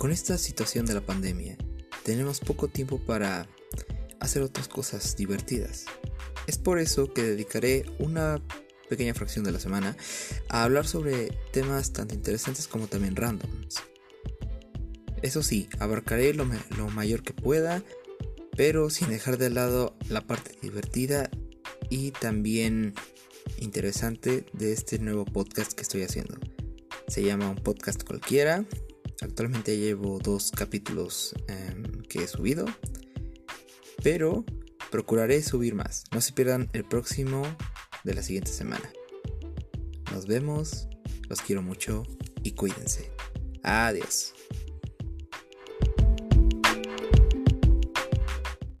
con esta situación de la pandemia, tenemos poco tiempo para hacer otras cosas divertidas. Es por eso que dedicaré una pequeña fracción de la semana a hablar sobre temas tanto interesantes como también randoms. Eso sí, abarcaré lo, mayor que pueda, pero sin dejar de lado la parte divertida y también interesante de este nuevo podcast que estoy haciendo. Se llama Un Podcast Cualquiera. Actualmente llevo dos capítulos em, que he subido. Pero procuraré subir más. No se pierdan el próximo de la siguiente semana. Nos vemos. Los quiero mucho y cuídense. Adiós.